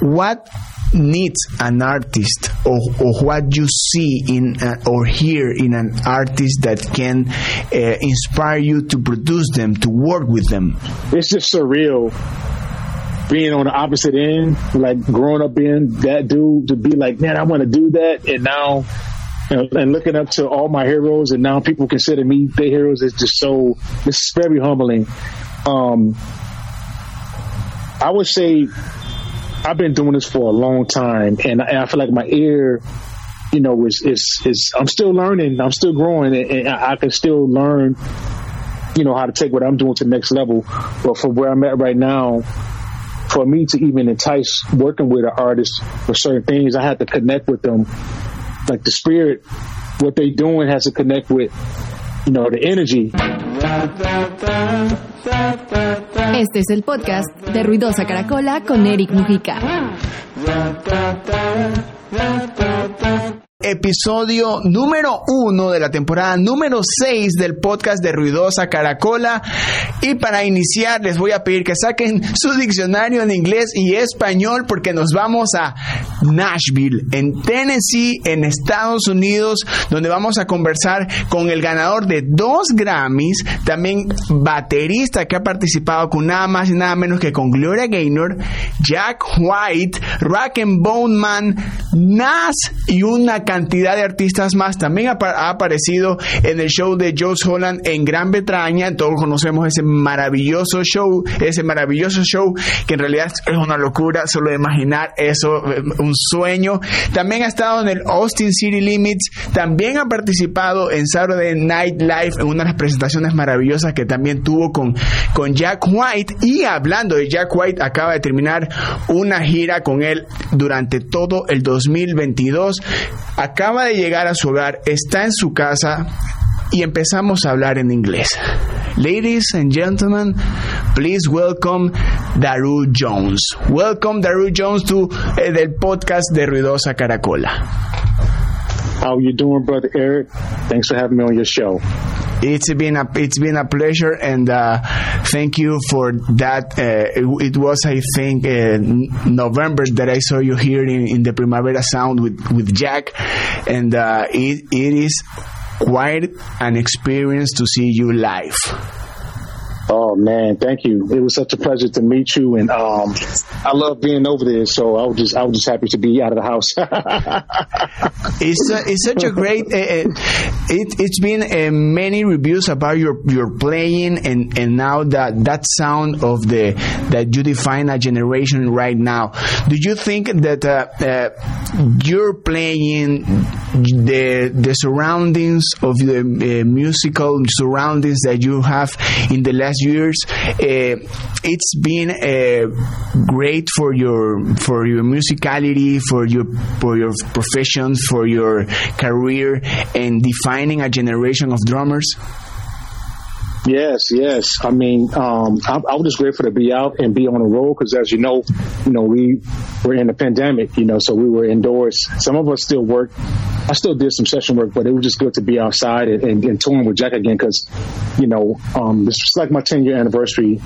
what needs an artist or, or what you see in uh, or hear in an artist that can uh, inspire you to produce them to work with them? It's just surreal being on the opposite end like growing up being that dude to be like man i want to do that. And now and looking up to all my heroes and now people consider me their heroes is just so it's very humbling. Um i would say I've been doing this for a long time, and, and I feel like my ear, you know, is is is I'm still learning, I'm still growing, and, and I, I can still learn, you know, how to take what I'm doing to the next level. But from where I'm at right now, for me to even entice working with an artist for certain things, I have to connect with them. Like the spirit, what they doing has to connect with, you know, the energy. Este es el podcast de Ruidosa Caracola con Eric Mujica. Episodio número uno de la temporada número seis del podcast de Ruidosa Caracola. Y para iniciar les voy a pedir que saquen su diccionario en inglés y español porque nos vamos a Nashville, en Tennessee, en Estados Unidos, donde vamos a conversar con el ganador de dos Grammys, también baterista que ha participado con nada más y nada menos que con Gloria Gaynor, Jack White, Rock and Bone Man, Nas y una cantidad de artistas más. También ha, aparecido en el show de Joe Holland en Gran Bretaña. Todos conocemos ese maravilloso show, ese maravilloso show que en realidad es una locura solo de imaginar eso, un sueño. También ha estado en el Austin City Limits. También ha participado en Saturday Night Live en una de las presentaciones maravillosas que también tuvo con, con Jack White. Y hablando de Jack White, acaba de terminar una gira con él durante todo el 2022 acaba de llegar a su hogar, está en su casa y empezamos a hablar en inglés. Ladies and gentlemen, please welcome Daru Jones. Welcome Daru Jones to eh, del podcast de Ruidosa Caracola. How you doing, brother Eric? Thanks for having me on your show. It's been a it's been a pleasure, and uh, thank you for that. Uh, it, it, was, I think, uh, November that I saw you here in, in, the Primavera Sound with with Jack, and uh, it it is quite an experience to see you live. Oh man, thank you. It was such a pleasure to meet you, and um, I love being over there. So I was just, I was just happy to be out of the house. it's it's such a great. Uh, it it's been uh, many reviews about your your playing, and and now that that sound of the that you define a generation right now. Do you think that uh, you're playing the the surroundings of the musical surroundings that you have in the last years. Uh, it's been uh, great for your for your musicality, for your for your profession, for your career, and defining a generation of drummers. Yes, yes. I mean, um, I, I, was just grateful to be out and be on the road because, as you know, you know, we were in the pandemic, you know, so we were indoors. Some of us still work. I still did some session work, but it was just good to be outside and, and, and touring with Jack again because, you know, um, like my 10 year anniversary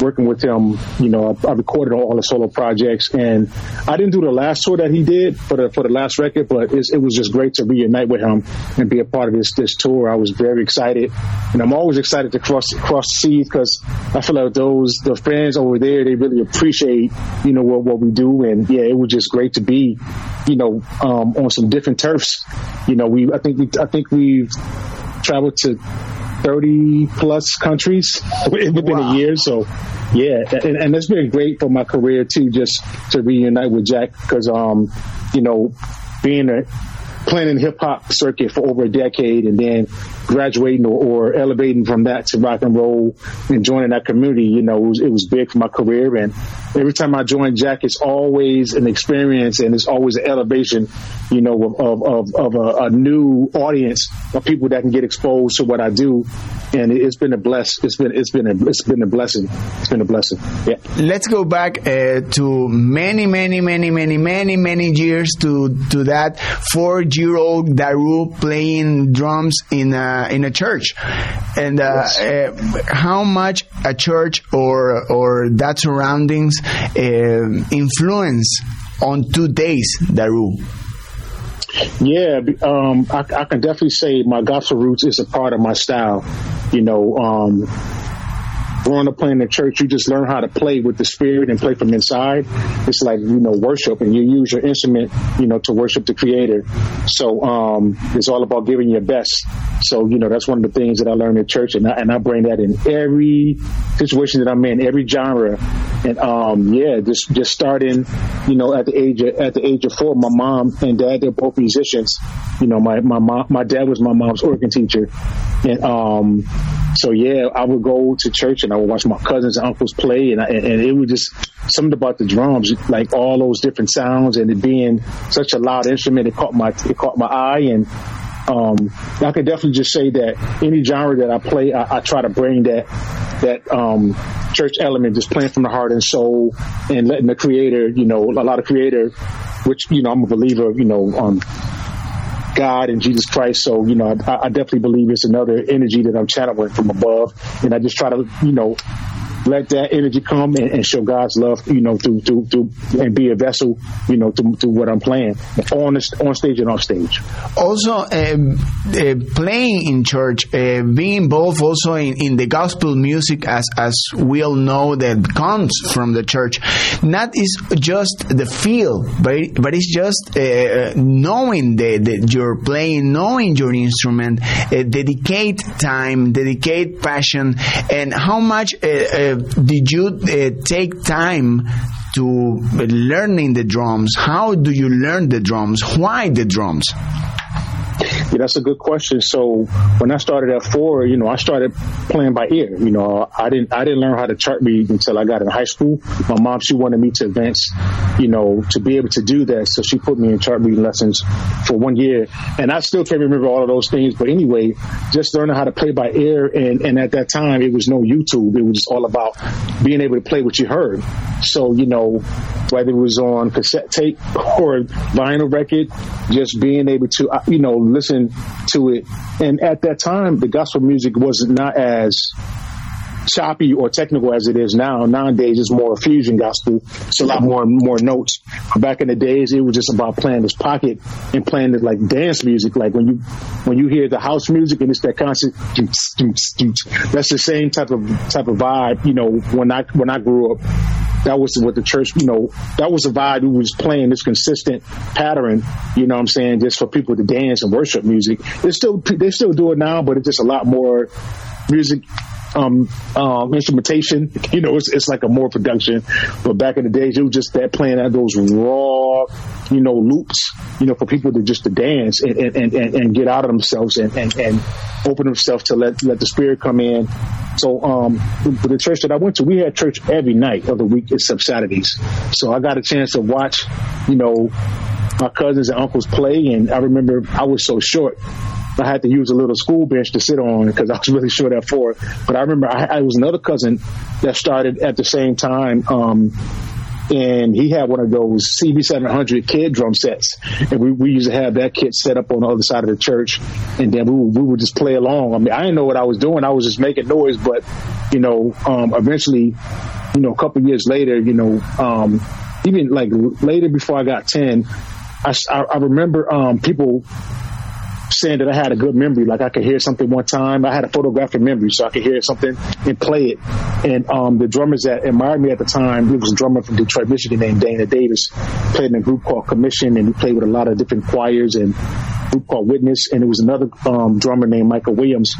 working with him. You know, I, I, recorded all the solo projects, and I didn't do the last tour that he did for the for the last record, but it was just great to reunite with him and be a part of this this tour. I was very excited, and I'm always excited to cross cross seas because I feel like those the fans over there they really appreciate you know what what we do, and yeah, it was just great to be you know um, on some different turfs. You know, we I think we I think we've traveled to 30 plus countries within wow. a year. So, yeah, and, and it's been great for my career too, just to reunite with Jack because, um, you know, being a playing in hip hop circuit for over a decade and then graduating or, or, elevating from that to rock and roll and joining that community, you know, it was, it was, big for my career. And every time I join Jack, it's always an experience and it's always an elevation, you know, of, of, of a, a, new audience of people that can get exposed to what I do. And it's been a bless. It's been, it's been a, it's been a blessing. It's been a blessing. Yeah. Let's go back uh, to many, many, many, many, many, many years to, to that four year old Daru playing drums in a, in a church. And uh, yes. uh, how much a church or, or that surroundings uh, influence on two days, Daru? Yeah, um, I, I, can definitely say my gospel roots is a part of my style. You know, um, growing up playing in the church, you just learn how to play with the spirit and play from inside. It's like, you know, worship and you use your instrument, you know, to worship the creator. So, um, it's all about giving your best. So, you know, that's one of the things that I learned in church and I, and I bring that in every situation that I'm in, every genre. And, um, yeah, just, just starting, you know, at the age of, at the age of four, my mom and dad, they're both musicians. You know, my, my mom, my dad was my mom's organ teacher. And, um, so yeah, I would go to church and I would watch my cousins and uncles play, and, I, and it was just something about the drums, like all those different sounds, and it being such a loud instrument, it caught my it caught my eye, and um, I can definitely just say that any genre that I play, I, I try to bring that that um, church element, just playing from the heart and soul, and letting the creator, you know, a lot of creator, which you know I'm a believer, you know, um, God and Jesus Christ. So, you know, I, I definitely believe it's another energy that I'm channeling from above. And I just try to, you know, let that energy come and, and, show God's love, you know, through, through, through, and be a vessel, you know, to, to what I'm playing on on stage and off stage. Also, uh, uh, playing in church, uh, being involved also in, in the gospel music, as as we all know that comes from the church, not is just the feel, but but it's just uh, knowing that, that you're playing, knowing your instrument, uh, dedicate time, dedicate passion, and how much uh, did you uh, take time to learning the drums? How do you learn the drums? Why the drums? Yeah, that's a good question. So when I started at four, you know, I started playing by ear. You know, I didn't I didn't learn how to chart read until I got in high school. My mom she wanted me to advance, you know, to be able to do that. So she put me in chart reading lessons for one year, and I still can't remember all of those things. But anyway, just learning how to play by ear, and and at that time it was no YouTube. It was just all about being able to play what you heard. So you know, whether it was on cassette tape or vinyl record, just being able to uh, you know listen to it. And at that time, the gospel music was not as choppy or technical as it is now. Nowadays, it's more fusion gospel. It's a lot more more notes. Back in the days, it was just about playing this pocket and playing it like dance music. Like when you when you hear the house music and it's that constant, that's the same type of type of vibe. You know, when I when I grew up, that was what the church. You know, that was the vibe. We was playing this consistent pattern. You know, what I'm saying just for people to dance and worship music. They still they still do it now, but it's just a lot more music um, um, instrumentation. You know, it's, it's like a more production. But back in the days, it was just that playing out those raw, you know, loops, you know, for people to just to dance and, and, and, and get out of themselves and, and, and open themselves to let, let the spirit come in. So, um, the church that I went to, we had church every night of the week except Saturdays. So I got a chance to watch, you know, my cousins and uncles play. And I remember I was so short. I had to use a little school bench to sit on because I was really short at four. But I remember I, I was another cousin that started at the same time. Um, and he had one of those CB700 kid drum sets, and we, we used to have that kit set up on the other side of the church, and then we would, we would just play along. I mean, I didn't know what I was doing; I was just making noise. But you know, um, eventually, you know, a couple years later, you know, um, even like later before I got ten, I, I remember um, people saying that I had a good memory. Like I could hear something one time. I had a photographic memory, so I could hear something and play it. And um, the drummers that admired me at the time, it was a drummer from Detroit, Michigan named Dana Davis, played in a group called Commission, and he played with a lot of different choirs and group called Witness. And it was another um, drummer named Michael Williams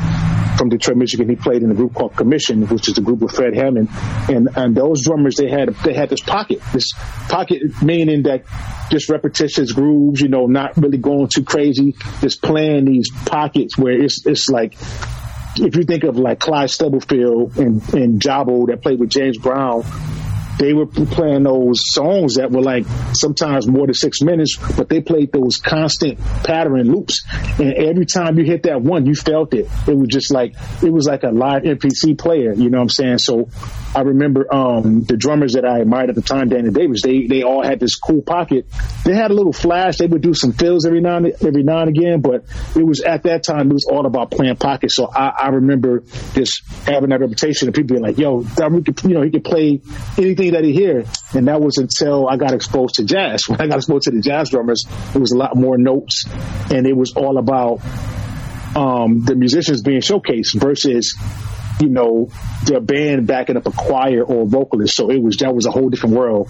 from Detroit, Michigan. He played in a group called Commission, which is a group with Fred Hammond. And and those drummers they had they had this pocket, this pocket meaning that just repetitious grooves, you know, not really going too crazy, just playing these pockets where it's it's like if you think of like Clyde Stubblefield and, and Jabo that played with James Brown, they were playing those songs that were like sometimes more than six minutes, but they played those constant pattern loops. And every time you hit that one, you felt it. It was just like, it was like a live MPC player, you know what I'm saying? So I remember um, the drummers that I admired at the time, Danny Davis. They they all had this cool pocket. They had a little flash. They would do some fills every now and every now and again, but it was at that time it was all about playing pocket. So I, I remember just having that reputation of people being like, "Yo, that, you know, he could play anything that he hear." And that was until I got exposed to jazz. When I got exposed to the jazz drummers, it was a lot more notes, and it was all about um, the musicians being showcased versus you know, the band backing up a choir or a vocalist. So it was that was a whole different world.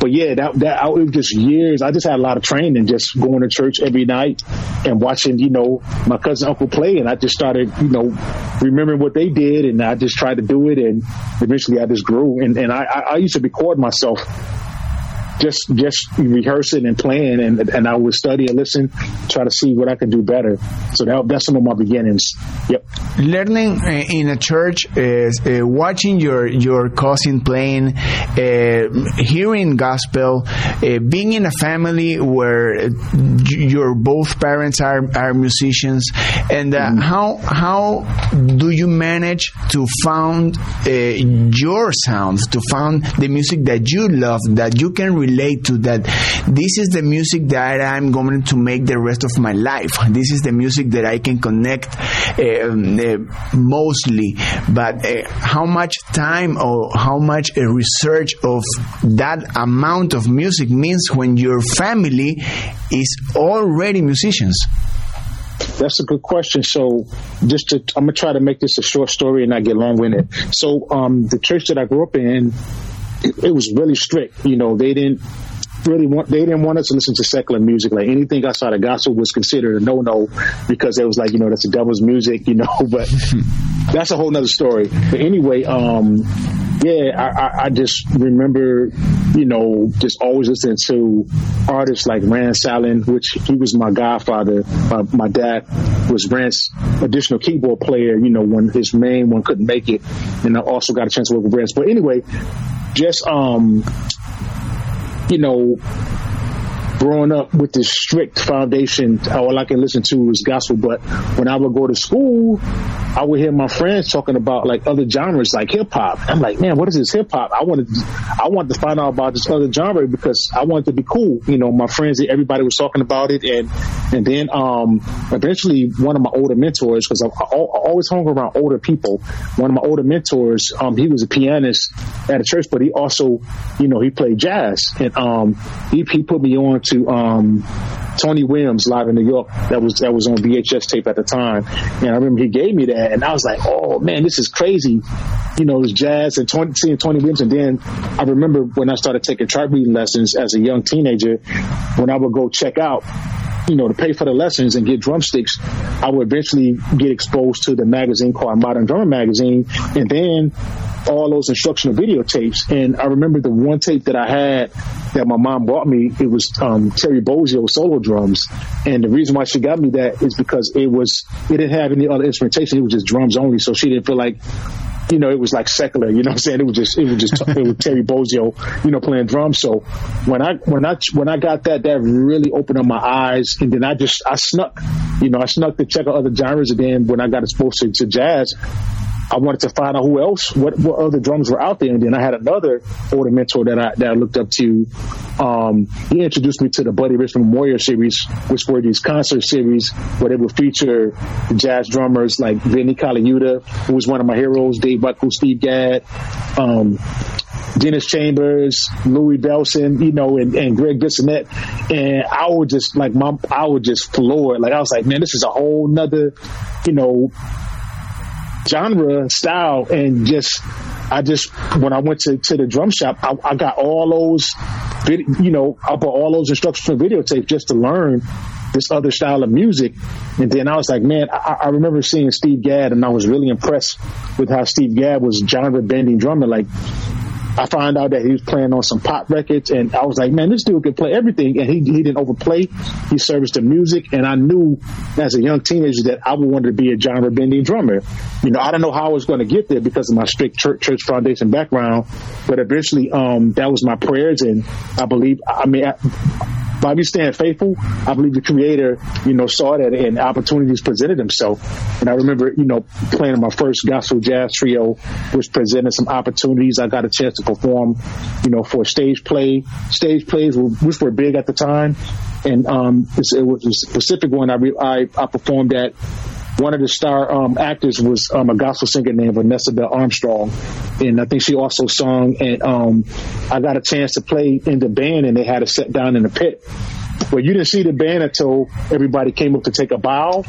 But yeah, that that it was just years. I just had a lot of training, just going to church every night and watching, you know, my cousin uncle play, and I just started, you know, remembering what they did, and I just tried to do it, and eventually I just grew. And and I I used to record myself just just rehearsing and playing, and and I would study and listen, try to see what I could do better. So that, that's some of my beginnings. Yep. Learning uh, in a church is uh, watching your your cousin playing, uh, hearing gospel, uh, being in a family where your both parents are are musicians, and uh, mm-hmm. how how do you manage to found uh, your sound, to found the music that you love, that you can relate to that this is the music that I'm going to make the rest of my life. This is the music that I can connect uh, mostly. But uh, how much time or how much uh, research of that amount of music means when your family is already musicians? That's a good question. So, just to, I'm gonna try to make this a short story and not get long winded. So, um, the church that I grew up in, it, was really strict. You know, they didn't really want they didn't want us to listen to secular music. Like anything outside of gospel was considered a no no because it was like you know that's the devil's music, you know. But that's a whole nother story. But anyway, um, yeah, I, I, just remember, you know, just always listening to artists like Rance Allen, which he was my godfather. My, my dad was Rance's additional keyboard player, you know, when his main one couldn't make it. And I also got a chance to work with Rand. But anyway, just um you know, growing up with this strict foundation, all I can listen to is gospel. But when I would go to school, I would hear my friends talking about like other genres, like hip hop. I'm like, man, what is this hip hop? I wanted, I wanted to find out about this other genre because I wanted to be cool. You know, my friends, everybody was talking about it, and and then um, eventually one of my older mentors, because I, I, always hung around older people. One of my older mentors, um, he was a pianist at a church, but he also, you know, he played jazz, and um, he he put me on to to um, Tony Williams live in New York. That was that was on VHS tape at the time, and I remember he gave me that, and I was like, "Oh man, this is crazy!" You know, this jazz and 20, seeing Tony Williams. And then I remember when I started taking chart reading lessons as a young teenager, when I would go check out you know, to pay for the lessons and get drumsticks, I would eventually get exposed to the magazine called Modern Drummer Magazine. And then all those instructional videotapes. And I remember the one tape that I had that my mom bought me. It was um, Terry Bozzio solo drums, and the reason why she got me that is because it was it didn't have any other instrumentation. It was just drums only, so she didn't feel like you know, it was like secular, you know what I'm saying? It was just, it was just, it was Terry Bozzio, you know, playing drums. So when I, when I, when I got that, that really opened up my eyes. And then I just, I snuck, you know, I snuck to check out other genres. And then when I got exposed to, to jazz, I wanted to find out who else, what, what other drums were out there. And then I had another older mentor that I, that I looked up to. Um, he introduced me to the Buddy Rich Memorial Series, which were these concert series where they would feature jazz drummers like Vinnie Colaiuta, who was one of my heroes, Dave Weckl, Steve Gadd, um, Dennis Chambers, Louis Bellson, you know, and, and Greg Bissonette. And I would just like my, I would just floor it. Like I was like, man, this is a whole nother, you know, genre style and just I just when I went to, to the drum shop I, I got all those you know I bought all those instructions for videotape just to learn this other style of music. And then I was like man I, I remember seeing Steve Gadd and I was really impressed with how Steve Gadd was genre bending drummer. Like I found out that he was playing on some pop records, and I was like, man, this dude can play everything, and he he didn't overplay. He serviced the music, and I knew as a young teenager that I would want to be a genre bending drummer. You know, I don't know how I was going to get there because of my strict church, church foundation background, but eventually, um, that was my prayers, and I believe. I mean. I, by me staying faithful, I believe the creator, you know, saw that and opportunities presented himself. And I remember, you know, playing my first gospel jazz trio, which presented some opportunities. I got a chance to perform, you know, for stage play. Stage plays, which were big at the time. And um, it was a specific one I, re- I, I performed at one of the star um, actors was um, a gospel singer named Vanessa Bell Armstrong, and I think she also sung. And um, I got a chance to play in the band, and they had us set down in the pit. But you didn't see the band until everybody came up to take a bow.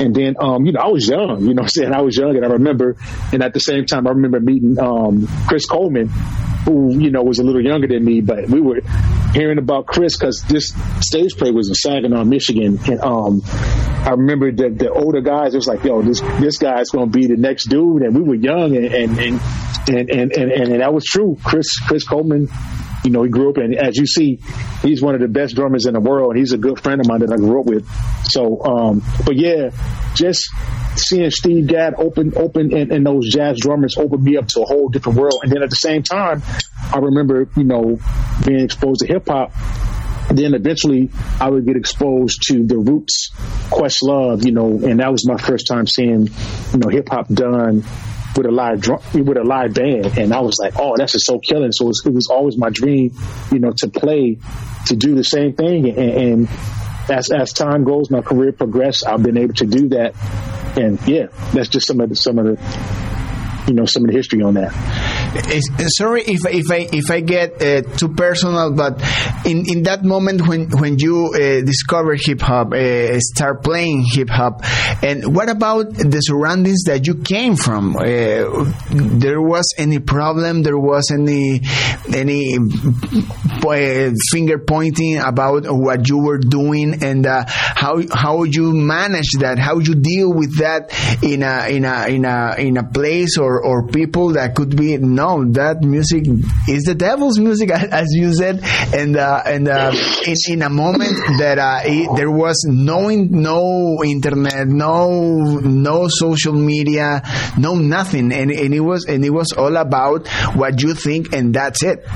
And then, um, you know, I was young, you know I'm saying? I was young and I remember, and at the same time, I remember meeting, um, Chris Coleman, who, you know, was a little younger than me, but we were hearing about Chris because this stage play was in Saginaw, Michigan. And, um, I remember the, the older guys, it was like, yo, this, this guy's going to be the next dude. And we were young and, and, and, and, and, and, and that was true. Chris, Chris Coleman, you know, he grew up and as you see, he's one of the best drummers in the world. and He's a good friend of mine that I grew up with. So, um, but yeah, just seeing Steve Gadd open, open, and, and those jazz drummers opened me up to a whole different world. And then at the same time, I remember, you know, being exposed to hip hop then eventually I would get exposed to the Roots, Questlove, you know, and that was my first time seeing, you know, hip hop done with a live drum, with a live band, and I was like, oh, that's just so killing. So it was, it was always my dream, you know, to play, to do the same thing, and, and as as time goes, my career progressed. I've been able to do that, and yeah, that's just some of the some of the you know some of the history on that. Sorry if if I if I get uh, too personal, but in, in that moment when when you uh, discover hip hop, uh, start playing hip hop, and what about the surroundings that you came from? Uh, there was any problem? There was any any uh, finger pointing about what you were doing and uh, how how you manage that? How you deal with that in a in a in a in a place or or, people that could be no that music is the devil's music as you said. And uh, and uh, in, in, a moment that uh, it, there was no no internet no no social media no nothing. And, and it was and it was all about what you think and that's it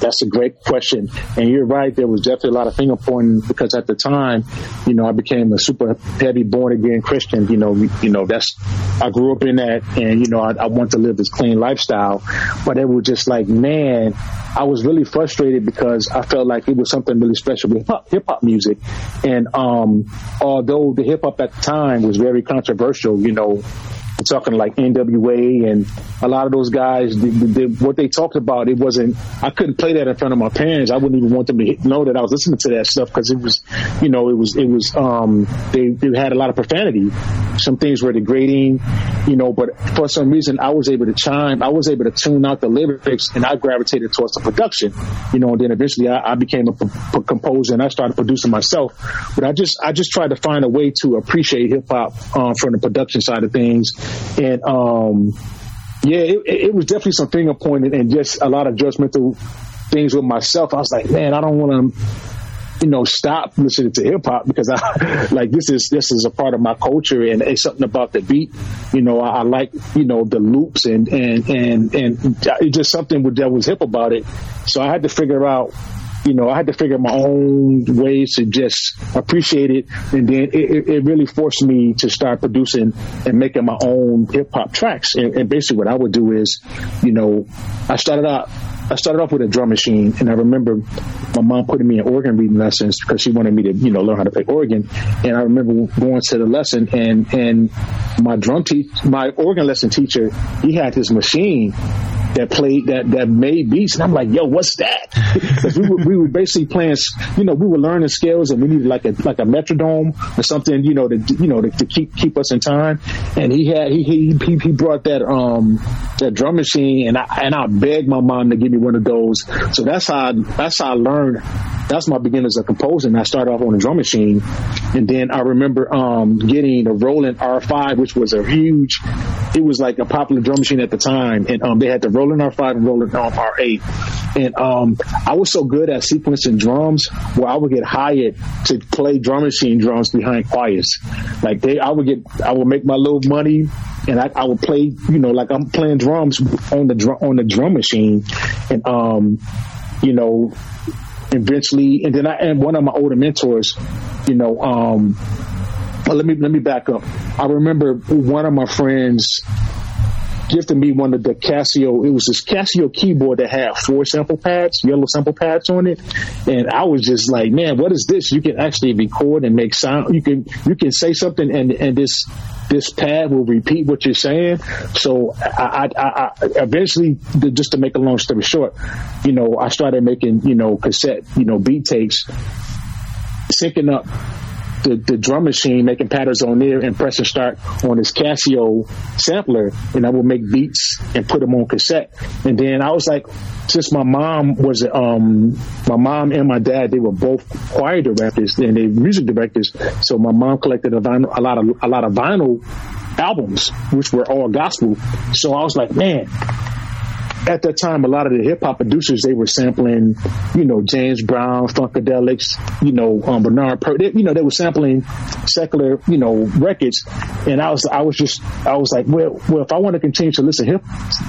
that's a great question. And you're right. There was definitely a lot of finger pointing because at the time, you know, I became a super heavy born again Christian. You know, you know, that's, I grew up in that and, you know, I, I want to live this clean lifestyle, but it was just like, man, I was really frustrated because I felt like it was something really special with hip hop music. And, um, although the hip hop at the time was very controversial, you know, Talking like NWA and a lot of those guys. The, the, what they talked about, it wasn't. I couldn't play that in front of my parents. I wouldn't even want them to know that I was listening to that stuff because it was, you know, it was it was. Um, they, they had a lot of profanity. Some things were degrading, you know. But for some reason, I was able to chime. I was able to tune out the lyrics, and I gravitated towards the production, you know. And then eventually, I, I became a p- p- composer and I started producing myself. But I just I just tried to find a way to appreciate hip hop um, from the production side of things and um, yeah, it, it, was definitely some finger pointing and just a lot of judgmental things with myself. I was like, man, I don't want to you know, stop listening to hip hop because I like this is this is a part of my culture and it's something about the beat. You know, I, I like you know the loops and and and and it's just something that was hip about it. So I had to figure out you know, I had to figure my own ways to just appreciate it. And then it, it really forced me to start producing and making my own hip hop tracks. And, and, basically what I would do is, you know, I started out, I started off with a drum machine and I remember my mom putting me in organ reading lessons because she wanted me to, you know, learn how to play organ. And I remember going to the lesson and, and my drum teach, my organ lesson teacher, he had this machine that played that that made beats, and I'm like, yo, what's that? Because we were we were basically playing, you know, we were learning scales, and we needed like a like a metronome or something, you know, to you know to, to keep keep us in time. And he had he he he brought that um that drum machine, and I and I begged my mom to give me one of those. So that's how I, that's how I learned. That's my beginnings of composing. I started off on a drum machine, and then I remember um getting a Roland R5, which was a huge. It was like a popular drum machine at the time, and um they had the Roland Roland R5 and Roland R8. And um, I was so good at sequencing drums where I would get hired to play drum machine drums behind choirs. Like they, I would get, I would make my little money and I, I would play, you know, like I'm playing drums on the drum, on the drum machine. And, um, you know, eventually, and then I and one of my older mentors, you know, um, let me let me back up. I remember one of my friends gifted me one of the Casio. It was this Casio keyboard that had four sample pads, yellow sample pads on it, and I was just like, man, what is this? You can actually record and make sound. You can you can say something, and and this this pad will repeat what you're saying. So I, I, I eventually, just to make a long story short, you know, I started making you know cassette, you know, beat takes, syncing up the, the drum machine, making patterns on there and pressing start on this Casio sampler, and I would make beats and put them on cassette. And then I was like, since my mom was um my mom and my dad they were both choir directors and they music directors, so my mom collected a, vinyl, a lot of a lot of vinyl albums, which were all gospel. So I was like, man, at that time, a lot of the hip hop producers they were sampling, you know, James Brown, Funkadelics, you know, um, Bernard Purdie, they, you know, they were sampling secular, you know, records, and I was, I was just, I was like, well, well, if I want to continue to listen hip,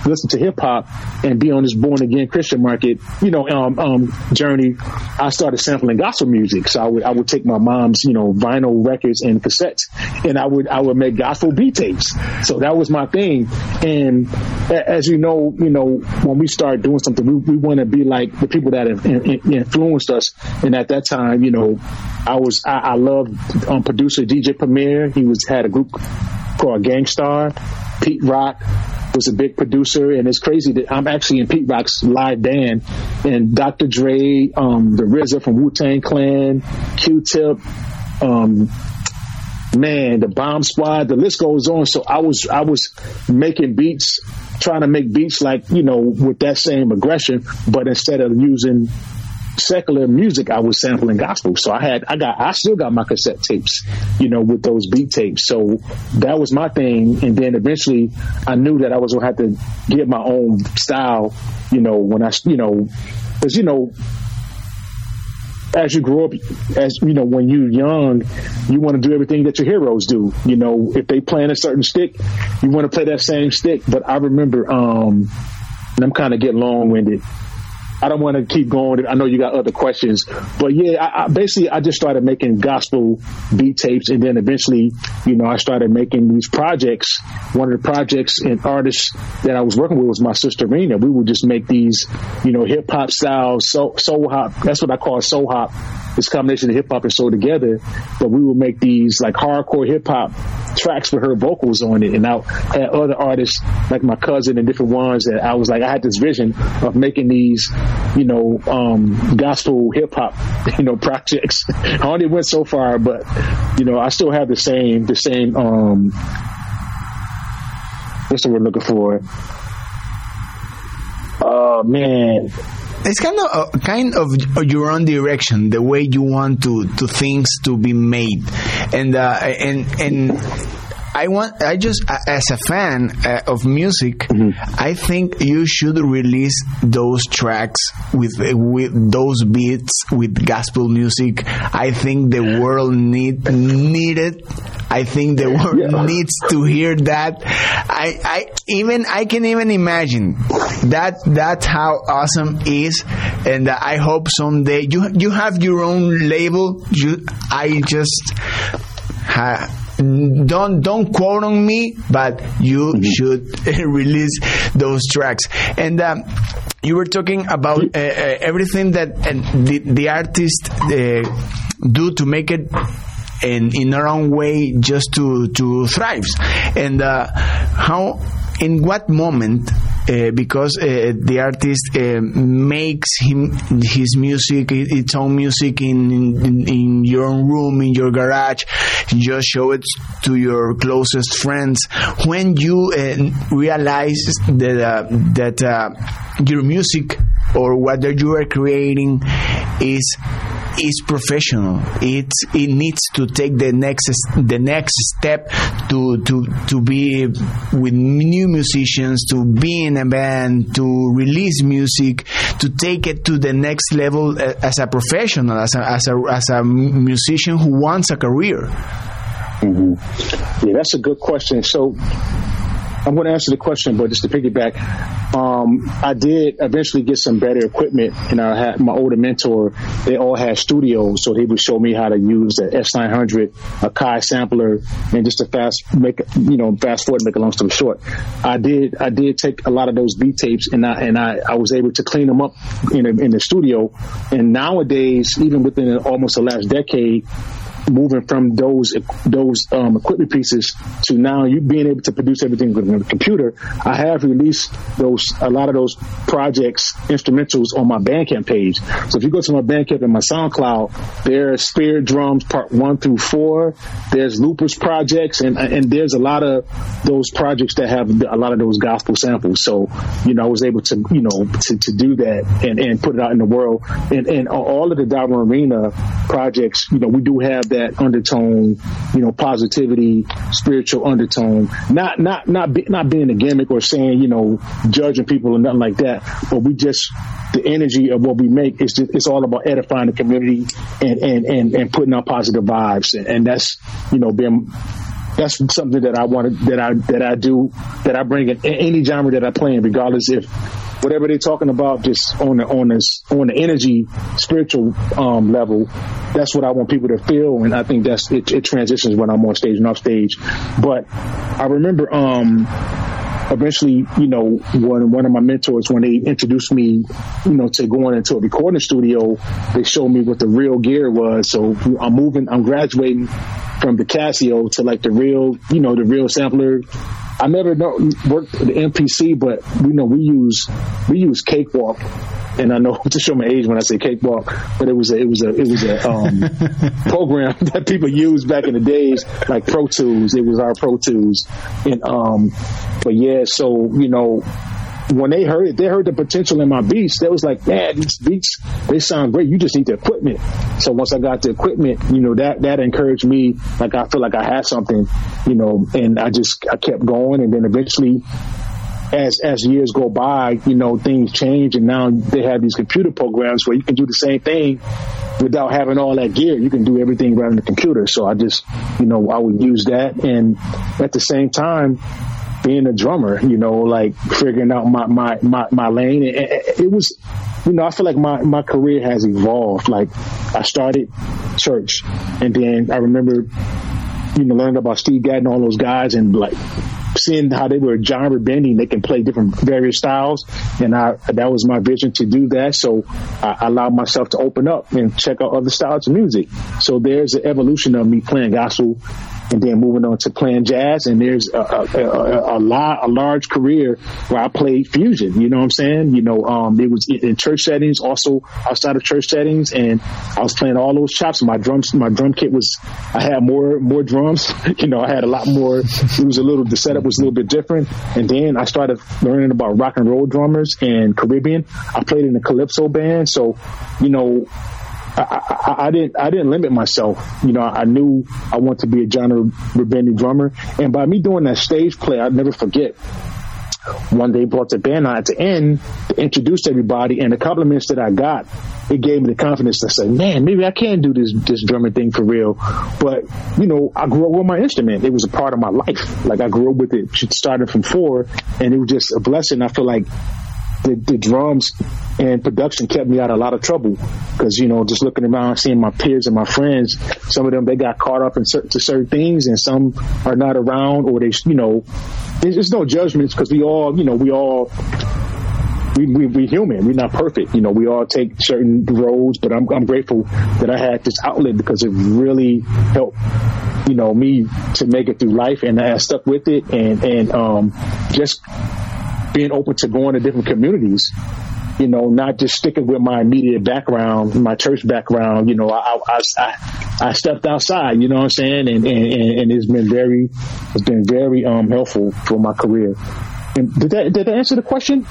listen to hip hop and be on this born again Christian market, you know, um, um, journey, I started sampling gospel music. So I would, I would take my mom's, you know, vinyl records and cassettes, and I would, I would make gospel beat tapes. So that was my thing, and as you know, you know when we start doing something, we, we want to be like the people that have in, in, influenced us. And at that time, you know, I was I, I loved um, producer DJ Premier. He was had a group called Gang Starr. Pete Rock was a big producer, and it's crazy that I'm actually in Pete Rock's live band. And Dr. Dre, um, the RZA from Wu Tang Clan, Q-Tip, um, man, the Bomb Squad, the list goes on. So I was I was making beats, trying to make beats like you know with that same aggression, but instead of using secular music, I was sampling gospel. So I had, I got, I still got my cassette tapes, you know, with those beat tapes. So that was my thing. And then eventually I knew that I was going to have to get my own style, you know, when I, you know, cause, you know, as you grow up, as you know, when you're young, you want to do everything that your heroes do. You know, if they play a certain stick, you want to play that same stick. But I remember, um, and I'm kind of getting long winded. I don't want to keep going. I know you got other questions, but yeah, I, I, basically I just started making gospel beat tapes, and then eventually, you know, I started making these projects. One of the projects and artists that I was working with was my sister Rena. We would just make these, you know, hip hop style soul, soul hop. That's what I call soul hop. This combination of hip hop and soul together. But we would make these like hardcore hip hop tracks with her vocals on it, and I had other artists like my cousin and different ones that I was like I had this vision of making these you know, um, gospel hip hop, you know, projects. I only went so far, but you know, I still have the same, the same, um, what's the word looking for? Oh man, it's kind of uh, kind of your own direction, the way you want to to things to be made, and uh, and and I want, I just, as a fan uh, of music, mm-hmm. I think you should release those tracks with with those beats with gospel music. I think the world need need it. I think the world yeah. needs to hear that. I, I even I can even imagine that that's how awesome is, and I hope someday you you have your own label. You I just. Ha, don't don't quote on me, but you mm-hmm. should release those tracks. And um, you were talking about uh, uh, everything that uh, the, the artist uh, do to make it in in their own way just to to thrive and uh, how in what moment uh, because uh, the artist uh, makes him his music its own music in, in, in your own room in your garage. Just show it to your closest friends. When you uh, realize that uh, that your music or what you are creating is is professional. It it needs to take the next the next step to to to be with new musicians, to be in a band, to release music, to take it to the next level as a professional, as a as a as a musician who wants a career. Mm-hmm. Yeah, that's a good question. So I'm going to answer the question, but just to piggyback, um, I did eventually get some better equipment, and I had my older mentor. They all had studios, so he would show me how to use the S900, Akai sampler, and just to fast make you know fast forward, and make a long story short. I did I did take a lot of those beat tapes, and I and I, I was able to clean them up in a, in the studio. And nowadays, even within almost the last decade, moving from those those um, equipment pieces to now you being able to produce everything with a computer. I have released those a lot of those projects instrumentals on my Bandcamp page. So if you go to my Bandcamp and my SoundCloud, there's Spirit Drums Part One through Four. There's Loopers projects, and and there's a lot of those projects that have a lot of those gospel samples. So you know I was able to you know to, to do that and, and put it out in the world. And and all of the Diamond Arena projects, you know, we do have that undertone, you know, positivity, spiritual undertone. Not not not be, not being a gimmick or saying you know judging people or nothing like that. But we just the energy of what we make is just, it's all about edifying the community and and and, and putting out positive vibes. And, and that's you know being that's something that I want that I that I do that I bring in any genre that I play in, regardless if whatever they're talking about, just on the on this on the energy spiritual um, level. That's what I want people to feel, and I think that's it, it transitions when I'm on stage and off stage. But I remember um, eventually, you know, one one of my mentors when they introduced me, you know, to going into a recording studio, they showed me what the real gear was. So I'm moving, I'm graduating from the Casio to like the real, you know, the real sampler. I never know, worked the MPC, but you know we use we use Cakewalk, and I know to show my age when I say Cakewalk, but it was a it was a it was a um, program that people used back in the days, like Pro Tools. It was our Pro Tools, and um, but yeah, so you know when they heard it, they heard the potential in my beats. They was like, man, these beats, they sound great. You just need the equipment. So once I got the equipment, you know, that, that encouraged me. Like I feel like I had something, you know, and I just, I kept going. And then eventually, as, as years go by, you know, things change and now they have these computer programs where you can do the same thing without having all that gear. You can do everything right on the computer. So I just, you know, I would use that. And at the same time, being a drummer, you know, like figuring out my, my, my, my lane. It, it, was, you know, I feel like my, my career has evolved. Like I started church and then I remember, you know, learning about Steve Gadd and all those guys and like seeing how they were genre bending, they can play different various styles. And I, that was my vision to do that. So I allowed myself to open up and check out other styles of music. So there's an evolution of me playing gospel and then moving on to playing jazz. And there's a, a, a, a lot, a large career where I played fusion. You know what I'm saying? You know, um, it was in church settings, also outside of church settings, and I was playing all those chops. My drums, my drum kit was, I had more more drums. you know, I had a lot more. It was a little, the setup was a little bit different. And then I started learning about rock and roll drummers and Caribbean. I played in a calypso band, so you know, I, I, I, didn't I didn't limit myself. You know, I knew I want to be a genre bending drummer, and by me doing that stage play, I'd never forget. One day brought the band on at the end, introduced everybody, and the compliments that I got, it gave me the confidence to say, man, maybe I can do this this drumming thing for real. But you know, I grew up with my instrument; it was a part of my life. Like I grew up with it, started from four, and it was just a blessing. I feel like the, the drums and production kept me out of a lot of trouble because you know just looking around seeing my peers and my friends some of them they got caught up in certain, to certain things and some are not around or they you know there's, no judgments because we all you know we all we, we, we human. We're not perfect. You know, we all take certain roads, but I'm, I'm grateful that I had this outlet because it really helped, you know, me to make it through life and I stuck with it and, and, um, just being open to going to different communities you know, not just sticking with my immediate background, my church background. You know, I I, I, I stepped outside. You know what I'm saying, and, and and it's been very, it's been very um helpful for my career. And did that did that answer the question?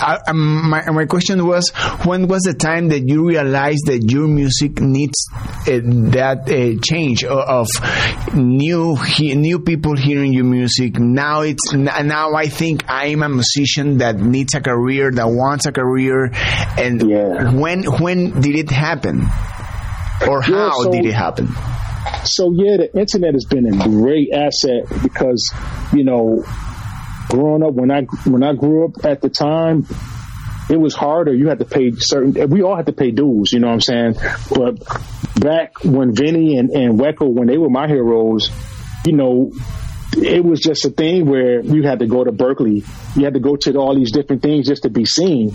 I, um, my, my question was when was the time that you realized that your music needs uh, that uh, change of, new he, new people hearing your music? Now it's now I think I'm a musician that needs a career that wants a career. And yeah. when when did it happen? Or how so, did it happen? So yeah the internet has been a great asset because you know growing up when I when I grew up at the time, it was harder. You had to pay certain. We all had to pay dues. You know what I'm saying? But back when Vinnie and and when they were my heroes, you know, it was just a thing where you had to go to Berklee. You had to go to all these different things just to be seen.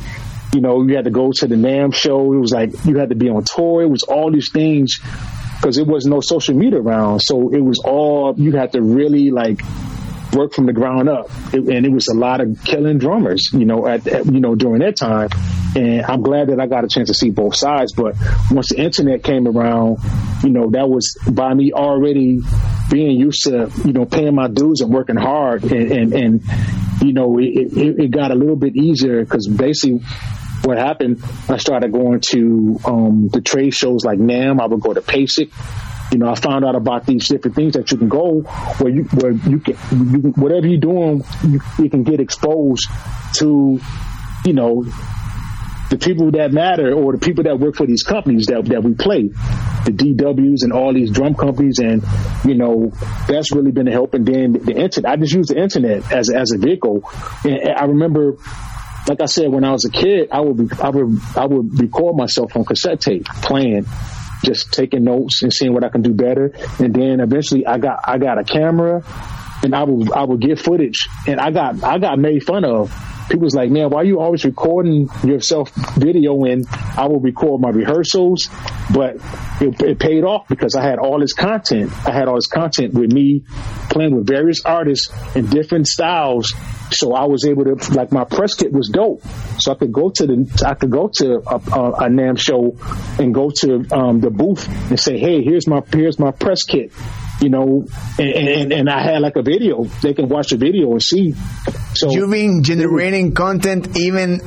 You know, you had to go to the NAMM show. It was like you had to be on tour. It was all these things because it was no social media around. So it was all you had to really like work from the ground up, it, and it was a lot of killing drummers, you know, at, at, you know during that time. And I'm glad that I got a chance to see both sides. But once the internet came around, you know, that was by me already being used to, you know, paying my dues and working hard, and and, and you know, it, it, it got a little bit easier because basically what happened, I started going to um, the trade shows like NAMM. I would go to PASIC you know, I found out about these different things that you can go where you where you can, you whatever you're doing, you, you can get exposed to, you know, the people that matter or the people that work for these companies that, that we play, the DWs and all these drum companies. And, you know, that's really been a help. And then the internet, I just use the internet as, as a vehicle. And I remember, like I said, when I was a kid, I would, be, I would, I would record myself on cassette tape playing just taking notes and seeing what I can do better. And then eventually I got I got a camera and I would I would get footage and I got I got made fun of. People was like, man, why are you always recording yourself video? And I will record my rehearsals, but it, it paid off because I had all this content. I had all this content with me playing with various artists in different styles so I was able to like my press kit was dope. So I could go to the I could go to a, a, a NAMM show and go to um, the booth and say, hey, here's my here's my press kit. You know, and, and, and I had like a video. They can watch the video and see. So you've been generating content even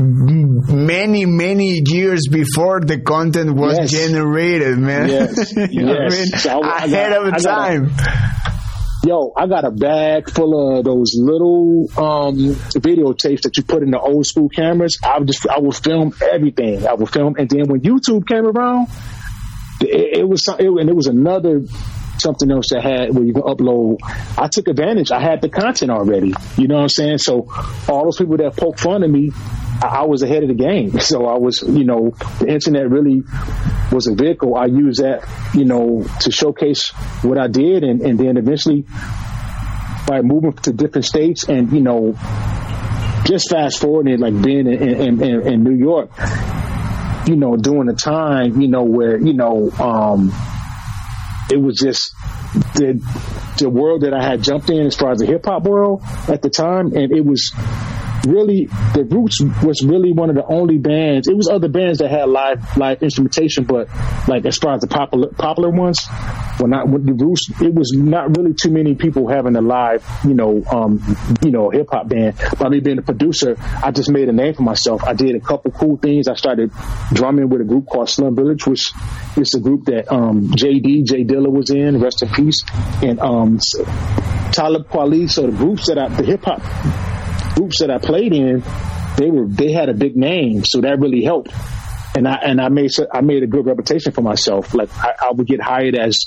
many many years before the content was yes. generated man yes, you yes. I mean? so I, ahead I got, of time yo, I got a bag full of those little um, videotapes that you put in the old school cameras. I would just, I would film everything. I would film, and then when YouTube came around, it, it was, it, and it was another something else that had where you can upload. I took advantage. I had the content already. You know what I'm saying? So all those people that poke fun at me, I, I was ahead of the game. So I was, you know, the internet really was a vehicle. I used that, you know, to showcase what I did, and, and then eventually by moving to different states and you know just fast forwarding it like being in, in, in, in New York you know during a time you know where you know um it was just the the world that I had jumped in as far as the hip hop world at the time, and it was really the Roots was really one of the only bands. It was other bands that had live live instrumentation, but like as far as the popular popular ones, when not with the Roots, it was not really too many people having a live, you know, um, you know, hip hop band. By me being a producer, I just made a name for myself. I did a couple cool things. I started drumming with a group called Slum Village, which is a group that um, JD J Dilla was in, rest in peace, and um, Talib Kweli. So the groups that I, the hip hop groups that I played in, they were they had a big name, so that really helped. And I and I made I made a good reputation for myself. Like I, I would get hired as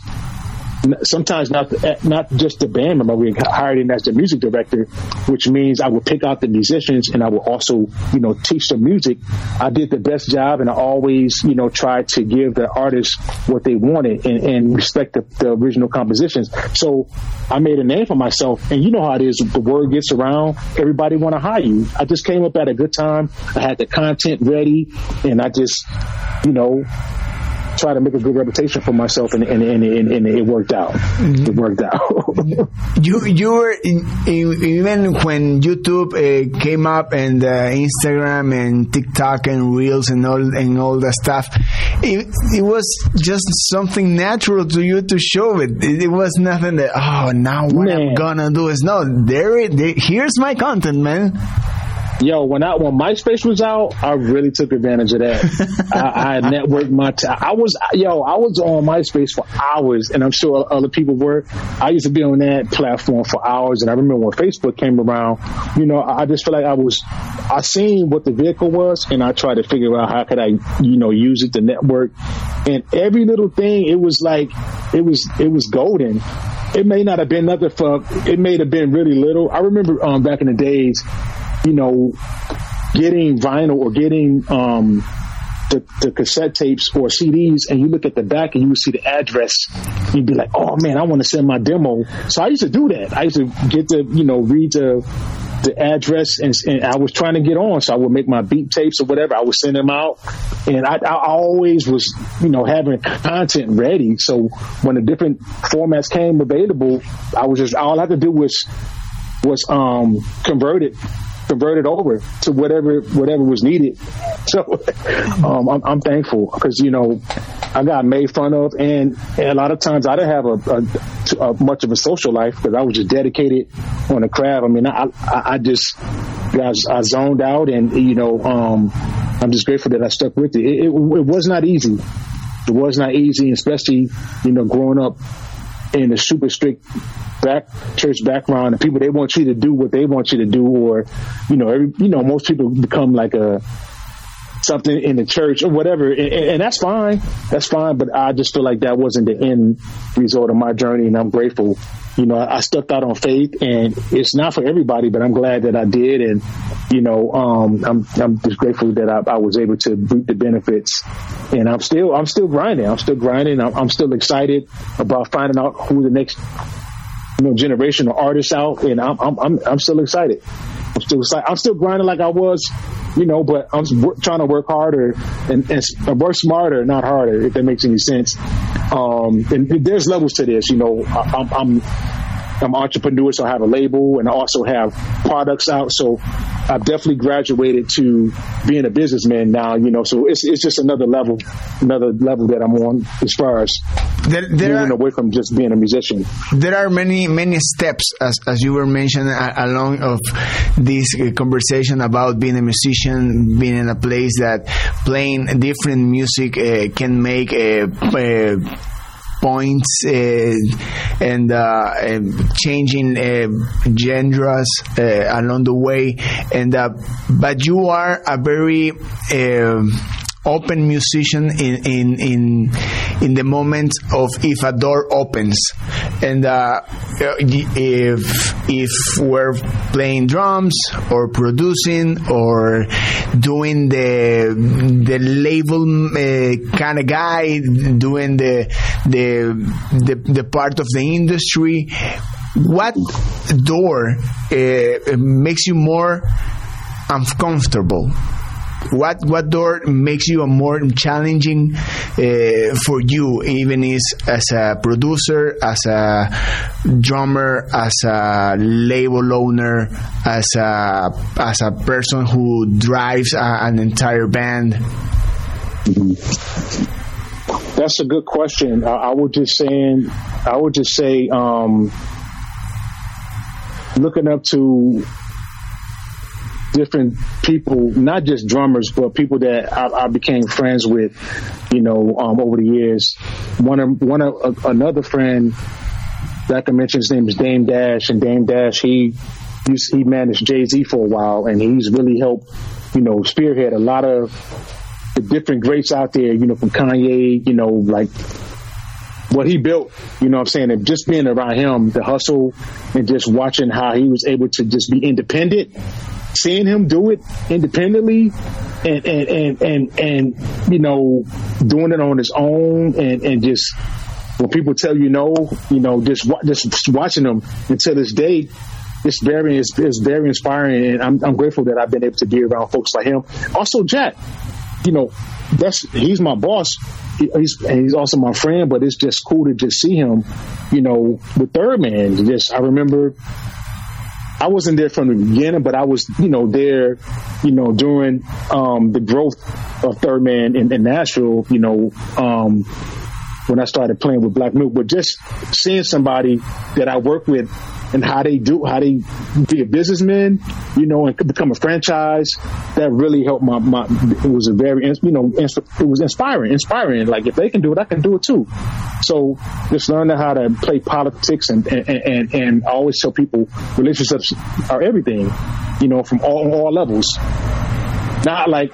sometimes not not just the band member. We hired him as the music director, which means I would pick out the musicians and I would also, you know, teach them music. I did the best job, and I always, you know, tried to give the artists what they wanted and, and respect the, the, original compositions. So I made a name for myself, and you know how it is. The word gets around, everybody want to hire you. I just came up at a good time. I had the content ready, and I just, you know, try to make a good reputation for myself, and and, and, and, and it worked out. Mm-hmm. It worked out. you you were in, in, even when YouTube uh, came up and uh, Instagram and TikTok and Reels and all and all that stuff. It, it was just something natural to you to show it. It, it was nothing that oh now what man. I'm gonna do is no there, there here's my content, man yo, when I when MySpace was out, I really took advantage of that. I, I networked my. T- I was yo, I was on MySpace for hours, and I'm sure other people were. I used to be on that platform for hours, and I remember when Facebook came around. You know, I just feel like I was. I seen what the vehicle was, and I tried to figure out how could I, you know, use it to network, and every little thing. It was like it was it was golden it may not have been nothing for, it may have been really little. I remember um, back in the days, you know, getting vinyl or getting um, the, the, cassette tapes or CDs and you look at the back and you see the address, you'd be like, oh man, I want to send my demo. So I used to do that. I used to get the, you know, read the, the address and, and, I was trying to get on. So I would make my beat tapes or whatever. I would send them out and I, I always was, you know, having content ready. So when the different formats came available, I was just, all I had to do was, was, um, convert it converted over to whatever whatever was needed. So um, I'm, I'm, thankful because you know I got made fun of, and, and a lot of times I didn't have a, a, a much of a social life because I was just dedicated on the craft. I mean, I I, I just I, I, zoned out, and you know um, I'm just grateful that I stuck with it. It, it. it was not easy. It was not easy, especially you know growing up in a super strict back church background and people they want you to do what they want you to do or you know every you know most people become like a something in the church or whatever and, and, that's fine. That's fine but i just feel like that wasn't the end result of my journey and i'm grateful you know i, stepped out on faith and it's not for everybody but i'm glad that i did and you know um, i'm i'm just grateful that I, I, was able to reap the benefits and i'm still i'm still grinding i'm still grinding i'm, I'm still excited about finding out who the next you know, generation of artists out, and I'm I'm I'm, I'm still excited. I'm still. I'm still grinding like I was, you know, but I'm trying to work harder and, and work smarter, not harder, if that makes any sense. Um, and there's levels to this, you know. I, I'm, I'm I'm an entrepreneur, so I have a label and I also have products out. So I've definitely graduated to being a businessman now, you know, so it's, it's just another level, another level that I'm on as far as there, there moving are, away from just being a musician. There are many, many steps, as, as you were mentioning, along of this conversation about being a musician, being in a place that playing different music uh, can make a, a points uh, and, uh, and, changing uh, genres along the way. And but you are a very open musician in in in in the moment of if a door opens. And uh, if if we're playing drums or producing or doing the the label uh, kind of guy doing the, the the the part of the industry what door uh, makes you more uncomfortable what what door makes you a more challenging uh, for you, even is as a producer, as a drummer, as a label owner, as a as a person who drives a, an entire band? That's a good question. I, I would just saying, I would just say, um, looking up to different people, not just drummers, but people that I, I became friends with, you know, um, over the years. One of one of uh, another friend that I can mention, his name is Dame Dash, and Dame Dash he he managed Jay Z for a while, and he's really helped, you know, spearhead a lot of the different greats out there, you know, from Kanye, you know, like what he built, you know what I'm saying? And just being around him, the hustle and just watching how he was able to just be independent seeing him do it independently and and and and, and you know doing it on his own and and just when people tell you no, you know, just just watching them until this day, it's very it's, it's very inspiring, and I'm, I'm grateful that I've been able to be around folks like him. Also, Jack, you know, that's he's my boss. he's and he's also my friend, but it's just cool to just see him, you know, with Third Man. Just I remember I wasn't there from the beginning, but I was, you know, there, you know, during um, the growth of Third Man in, in Nashville, you know, um, when I started playing with Black Milk, but just seeing somebody that I work with and how they do, how they be a businessman, you know, and become a franchise, that really helped my, my, it was a very, you know, it was inspiring, inspiring. Like if they can do it, I can do it too. So just learning how to play politics and, and, and, and always tell people relationships are everything, you know, from all, all levels. Not like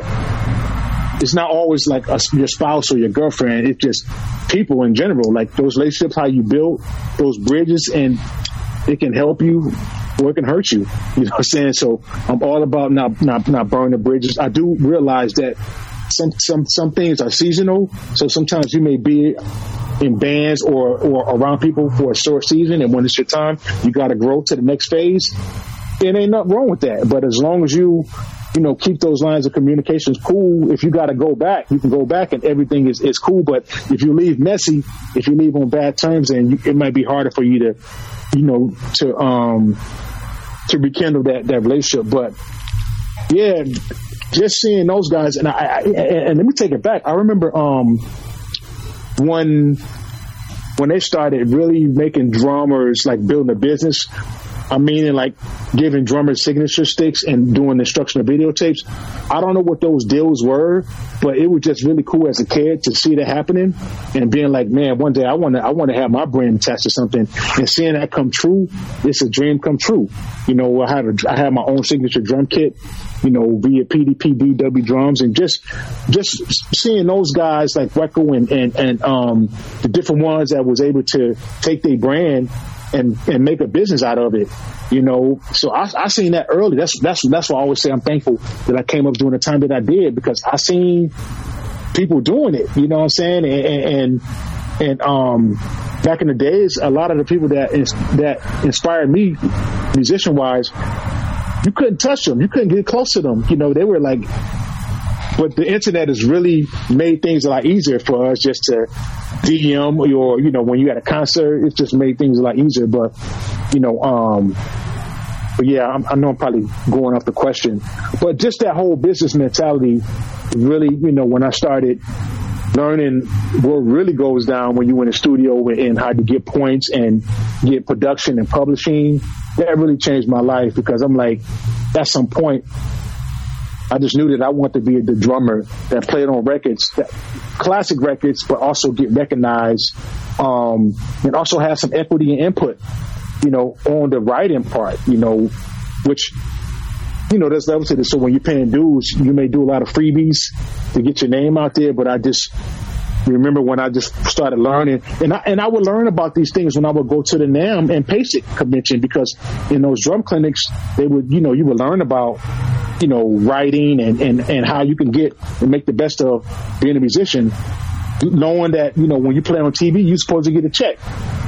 it's not always like a, your spouse or your girlfriend. It's just people in general. Like those relationships, how you build those bridges, and it can help you or it can hurt you. You know what I'm saying? So I'm all about not not not burning bridges. I do realize that some some some things are seasonal. So sometimes you may be in bands or or around people for a short season, and when it's your time, you got to grow to the next phase. It ain't nothing wrong with that. But as long as you you know, keep those lines of communications cool. If you got to go back, you can go back and everything is, is cool. But if you leave messy, if you leave on bad terms, then you, it might be harder for you to, you know, to, um, to rekindle that, that relationship. But yeah, just seeing those guys and I, I and, let me take it back. I remember, um, when, when they started really making drummers like building a business, I mean, like giving drummers signature sticks and doing instructional videotapes. I don't know what those deals were, but it was just really cool as a kid to see that happening and being like, man, one day I want to, I want to have my brand attached to something and seeing that come true. It's a dream come true. You know, I had a, I had my own signature drum kit, you know, via PDP DW drums and just, just seeing those guys like Weckl and, and, and, um, the different ones that was able to take their brand and and make a business out of it. You know, so I, I seen that early. That's that's that's why I always say I'm thankful that I came up during the time that I did because I seen people doing it. You know what I'm saying? And and, and um, back in the days, a lot of the people that that inspired me, musician wise, you couldn't touch them. You couldn't get close to them. You know, they were like but the internet has really made things a lot easier for us just to DM or, you know, when you at a concert, it's just made things a lot easier. But, you know, um, but yeah, I'm, i know I'm probably going off the question, but just that whole business mentality really, you know, when I started learning what really goes down when you in a studio and how to get points and get production and publishing, that really changed my life because I'm like, at some point, I just knew that I wanted to be the drummer that played on records, that, classic records, but also get recognized, um, and also have some equity and input, you know, on the writing part, you know, which, you know, there's levels to. So when you're paying dues, you may do a lot of freebies to get your name out there, but I just, remember when I just started learning, and I and I would learn about these things when I would go to the NAMM and PASIC convention because in those drum clinics they would you know you would learn about you know writing and and and how you can get and make the best of being a musician knowing that you know when you play on TV, you're supposed to get a check.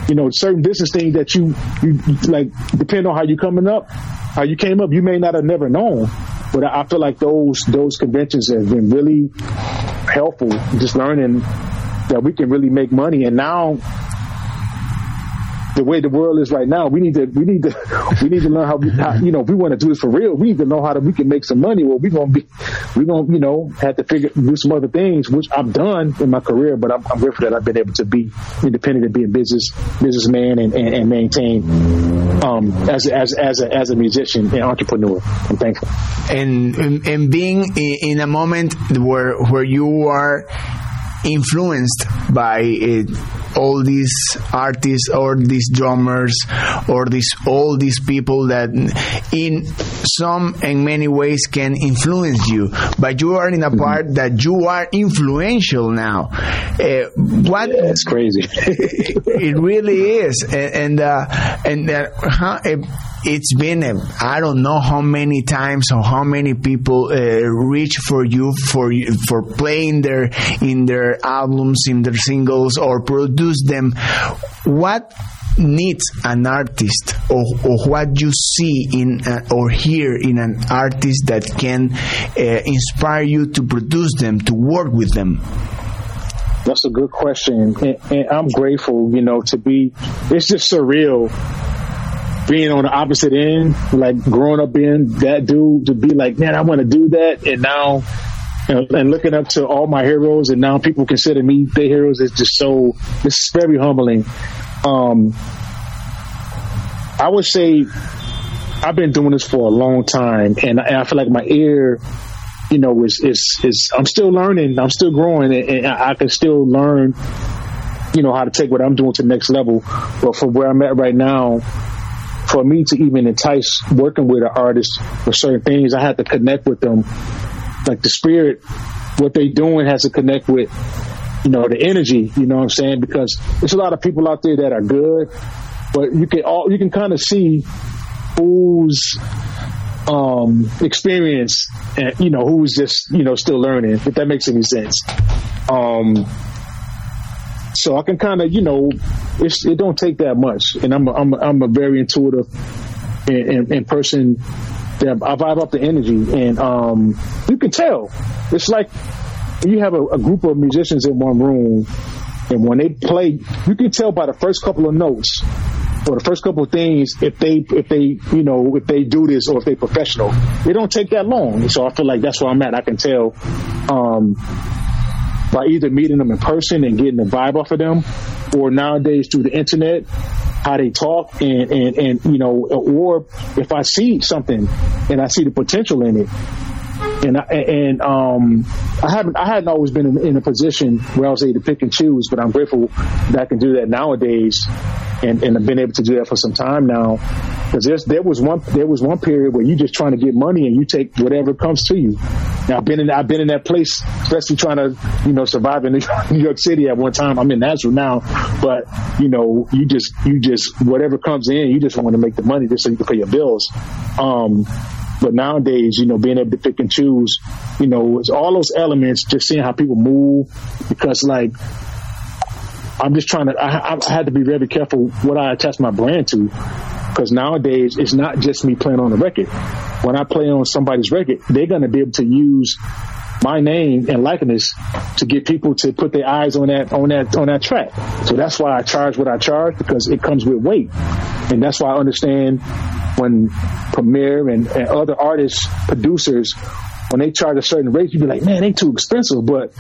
You know, certain business things that you, you like depend on how you coming up, how you came up. You may not have never known, but I feel like those those conventions have been really helpful. Just learning that we can really make money, and now the way the world is right now, we need to we need to we need to learn how, we, how you know if we want to do this for real. We need to know how to we can make some money. Well, we're gonna be we're gonna you know have to figure do some other things, which I've done in my career. But I'm, I'm grateful that I've been able to be independent and be a business businessman and, and, and maintain um, as as as a, as a musician and entrepreneur. I'm thankful. And and, and being in a moment where where you are influenced by uh, all these artists or these drummers or these all these people that in some and many ways can influence you. But you are in a part mm-hmm. that you are influential now. Uh, what it's crazy. It really is. And and, uh, and uh, huh, it's been I don't know how many times or how many people uh, reach for you for for playing their in their albums in their singles or produce them. What needs an artist or, or what you see in uh, or hear in an artist that can uh, inspire you to produce them to work with them? That's a good question and, and i'm grateful you know to be it's just surreal being on the opposite end, like growing up being that dude to be like, man, I want to do that. And now, and looking up to all my heroes and now people consider me their heroes is just so, it's very humbling. Um, I would say I've been doing this for a long time and, I feel like my ear, you know, is, is, is, I'm still learning, I'm still growing and, I can still learn, you know, how to take what I'm doing to the next level. But for where I'm at right now, for me to even entice working with an artist for certain things, I had to connect with them. Like the spirit what they doing has to connect with you know the energy. You know what I'm saying? Because there's a lot of people out there that are good, but you can all you can kind of see who's um, experience and you know who's just you know still learning if that makes any sense um, so I can kind of you know it don't take that much and I'm a, I'm a, I'm a very intuitive and, and, and person that I vibe up the energy and um, you can tell it's like you have a, a group of musicians in one room and when they play you can tell by the first couple of notes or the first couple of things, if they if they you know if they do this or if they professional, it don't take that long. So I feel like that's where I'm at. I can tell um, by either meeting them in person and getting the vibe off of them, or nowadays through the internet, how they talk and and and you know, or if I see something and I see the potential in it, and I, and um, I haven't I hadn't always been in, in, a position where I was able to pick and choose, but I'm grateful that I can do that nowadays, and, and I've been able to do that for some time now. Because there was one there was one period where you're just trying to get money and you take whatever comes to you. Now I've been in I've been in that place, especially trying to you know survive in New York City at one time. I'm in Nashville now, but you know you just you just whatever comes in, you just want to make the money just so you can pay your bills. Um, but nowadays, you know, being able to pick and choose, you know, it's all those elements, just seeing how people move, because like, I'm just trying to, I, I had to be very careful what I attach my brand to, because nowadays it's not just me playing on the record. When I play on somebody's record, they're going to be able to use my name and likeness to get people to put their eyes on that on that on that track. So that's why I charge what I charge because it comes with weight, and that's why I understand when Premier and, and other artists, producers, when they charge a certain rate, you'd be like, man, they too expensive, but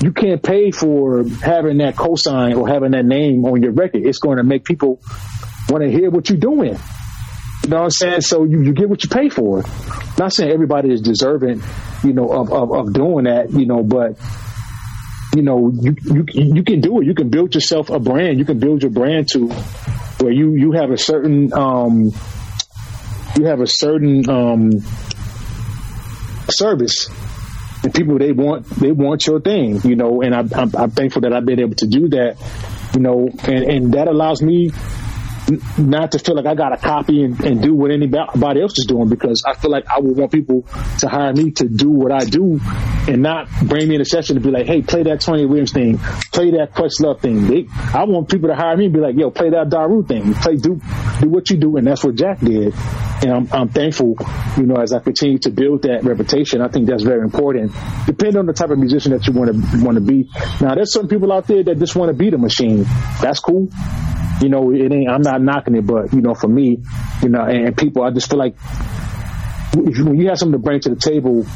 you can't pay for having that cosign or having that name on your record. It's going to make people want to hear what you're doing. You know what I'm saying? So you, you get what you pay for. Not saying everybody is deserving, you know, of, of, of doing that, you know, but you know, you, you you can do it. You can build yourself a brand. You can build your brand to where you you have a certain um you have a certain um service and people they want they want your thing, you know. And I, I'm, I'm thankful that I've been able to do that, you know, and and that allows me not to feel like I got to copy and, and, do what anybody else is doing because I feel like I would want people to hire me to do what I do and not bring me in a session to be like, hey, play that Tony Williams thing, play that Questlove thing. They, I want people to hire me and be like, yo, play that Daru thing, play do do what you do, and that's what Jack did. And I'm, I'm thankful, you know, as I continue to build that reputation. I think that's very important. Depending on the type of musician that you want to want to be. Now, there's some people out there that just want to be the machine. That's cool you know, it ain't. I'm not knocking it, but you know, for me, you know, and, people, I just feel like when you have something to bring to the table,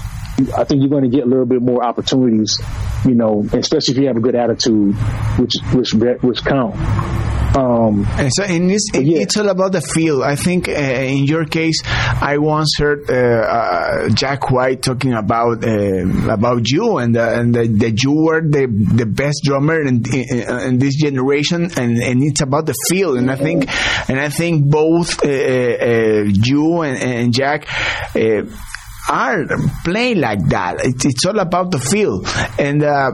I think you're going to get a little bit more opportunities, you know, especially if you have a good attitude, which which which count. Um, so in this, yeah. it's all about the feel. I think uh, in your case, I once heard uh, uh, Jack White talking about uh, about you and and that you were the the best drummer in, in, in, this generation, and, and it's about the feel. And I think and I think both uh, uh, you and, and Jack are play like that. It's, it's all about the feel. And uh,